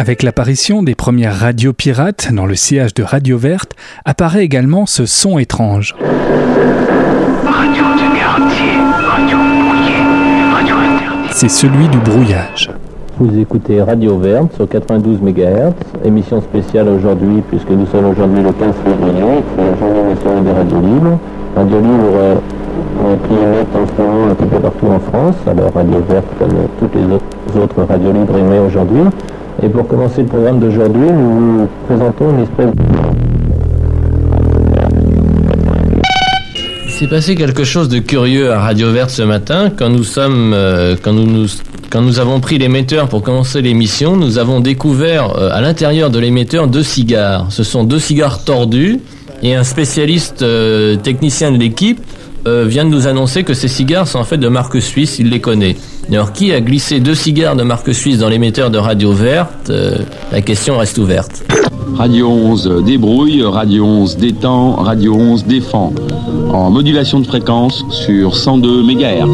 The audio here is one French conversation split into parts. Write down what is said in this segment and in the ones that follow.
Avec l'apparition des premières radios pirates dans le sillage de Radio Verte, apparaît également ce son étrange. C'est celui du brouillage. Vous écoutez Radio Verte sur 92 MHz, émission spéciale aujourd'hui puisque nous sommes aujourd'hui le 15 février, c'est la journée nationale des radios libres. Radio Libre euh, qui émettent en ce moment un petit peu partout en France, alors Radio Verte comme toutes les autres radios libres émettent aujourd'hui. Et pour commencer le programme d'aujourd'hui, nous vous présentons une espèce de... Il s'est passé quelque chose de curieux à Radio Verte ce matin quand nous sommes, euh, quand nous, quand nous avons pris l'émetteur pour commencer l'émission, nous avons découvert euh, à l'intérieur de l'émetteur deux cigares. Ce sont deux cigares tordus et un spécialiste euh, technicien de l'équipe euh, vient de nous annoncer que ces cigares sont en fait de marque suisse, il les connaît. Alors qui a glissé deux cigares de marque suisse dans l'émetteur de Radio Verte La question reste ouverte. Radio 11 débrouille, Radio 11 détend, Radio 11 défend. En modulation de fréquence sur 102 MHz.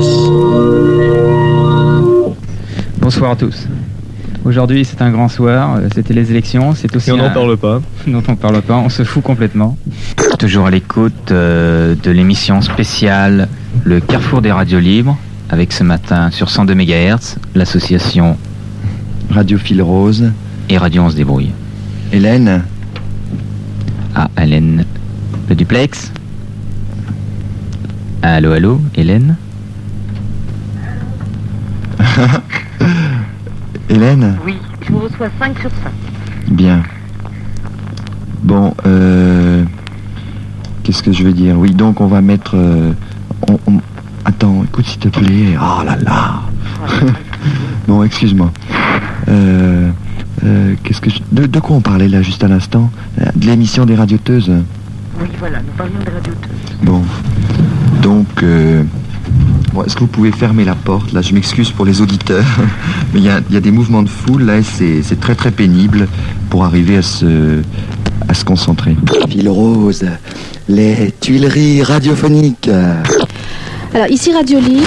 Bonsoir à tous. Aujourd'hui, c'est un grand soir. euh, C'était les élections. C'est aussi. Et on n'en un- parle pas. dont on parle pas. On se fout complètement. Toujours à l'écoute euh, de l'émission spéciale Le Carrefour des radios libres, avec ce matin sur 102 MHz, l'association Radio Fil Rose. et Radio 11 débrouille. Hélène, Ah, Hélène, le duplex Allô, allô, Hélène Hélène Oui, je vous reçois 5 sur 5. Bien. Bon, euh, qu'est-ce que je veux dire. Oui, donc on va mettre... euh, on- on- attends, écoute s'il te plaît. Oh là là. Bon, excuse-moi. Euh, euh, qu'est-ce que je- de, de quoi on parlait là juste à l'instant? De l'émission des radioteuses. Oui, voilà, nous parlions des radioteuses. Bon, donc, euh, bon, est-ce que vous pouvez fermer la porte? Là, je m'excuse pour les auditeurs, mais il y a, il y a des mouvements de foule. Là, et c'est c'est très très pénible pour arriver à se, à se concentrer. Fil rose, les tuileries radiophoniques. Alors ici Radio Libre,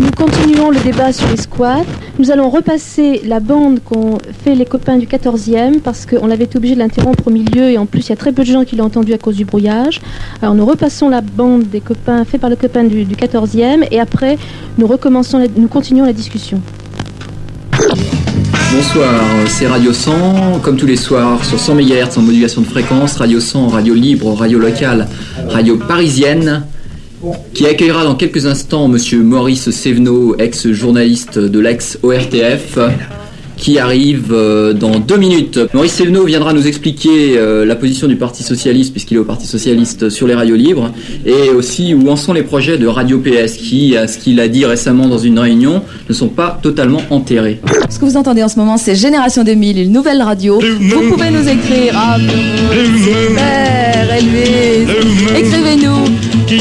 nous continuons le débat sur les squats. Nous allons repasser la bande qu'ont fait les copains du 14e parce qu'on avait été obligé de l'interrompre au milieu et en plus il y a très peu de gens qui l'ont entendu à cause du brouillage. Alors nous repassons la bande des copains fait par le copain du, du 14e et après nous recommençons, la- nous continuons la discussion. Bonsoir, c'est Radio 100, comme tous les soirs, sur 100 MHz en modulation de fréquence, Radio 100, radio libre, radio locale, radio parisienne, qui accueillera dans quelques instants Monsieur Maurice Sévenot, ex-journaliste de l'ex-ORTF, qui arrive euh, dans deux minutes. Maurice Sévenot viendra nous expliquer euh, la position du Parti Socialiste, puisqu'il est au Parti Socialiste sur les radios libres, et aussi où en sont les projets de Radio PS, qui, à ce qu'il a dit récemment dans une réunion, ne sont pas totalement enterrés. Ce que vous entendez en ce moment, c'est Génération 2000, une nouvelle radio. Vous pouvez nous écrire à. Écrivez-nous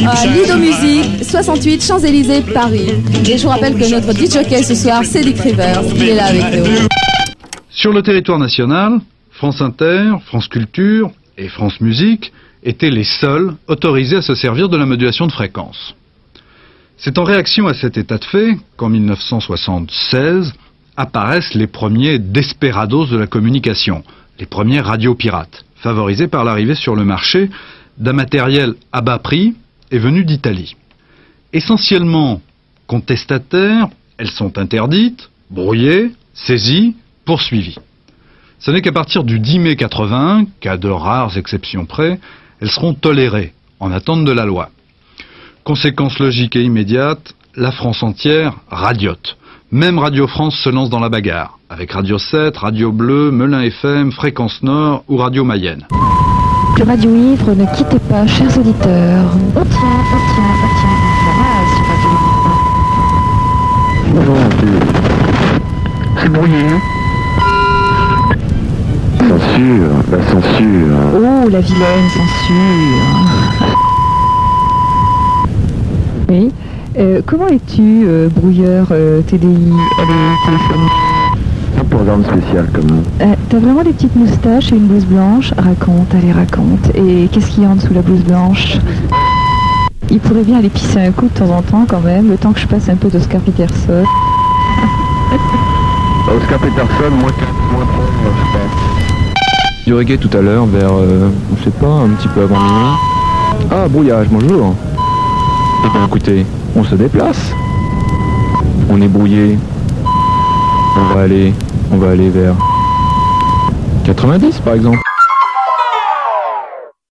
à Lido Musique, 68 Champs-Élysées, Paris. Et je vous rappelle que notre DJ ce soir, c'est Dick Rivers. Il est là avec nous. Sur le territoire national, France Inter, France Culture et France Musique étaient les seuls autorisés à se servir de la modulation de fréquence. C'est en réaction à cet état de fait qu'en 1976 apparaissent les premiers desperados de la communication, les premières radios pirates, favorisées par l'arrivée sur le marché d'un matériel à bas prix et venu d'Italie. Essentiellement contestataires, elles sont interdites, brouillées, saisies, poursuivies. Ce n'est qu'à partir du 10 mai 81 qu'à de rares exceptions près, elles seront tolérées, en attente de la loi. Conséquence logique et immédiate, la France entière radiote. Même Radio France se lance dans la bagarre, avec Radio 7, Radio Bleu, Melun FM, Fréquence Nord ou Radio Mayenne. Que Radio Ivre, ne quittez pas, chers auditeurs. On tient, on tient, on tient. Ça va, sur Radio Ivre. C'est brouillé. Censure, la censure. Oh, la vilaine censure. Oui. Euh, comment es-tu, euh, brouilleur euh, TDI Allez, Un programme spécial comme T'as vraiment des petites moustaches et une blouse blanche? Raconte, allez, raconte. Et qu'est-ce qu'il y a en dessous la blouse blanche? Il pourrait bien aller pisser un coup de temps en temps quand même, le temps que je passe un peu d'Oscar Peterson. Oscar Peterson, moins 4, moins 3. Du reggae tout à l'heure vers, euh, on sait pas, un petit peu avant minuit. Ah, brouillage, bonjour. Eh bien écoutez, on se déplace. On est brouillé. On va aller, on va aller vers 90 par exemple.